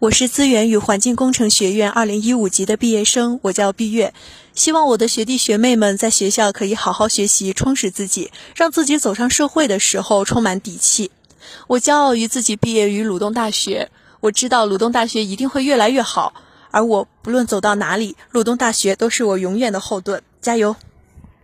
我是资源与环境工程学院二零一五级的毕业生我叫毕月。希望我的学弟学妹们在学校可以好好学习充实自己让自己走上社会的时候充满底气。我骄傲于自己毕业于鲁东大学我知道鲁东大学一定会越来越好而我不论走到哪里鲁东大学都是我永远的后盾加油！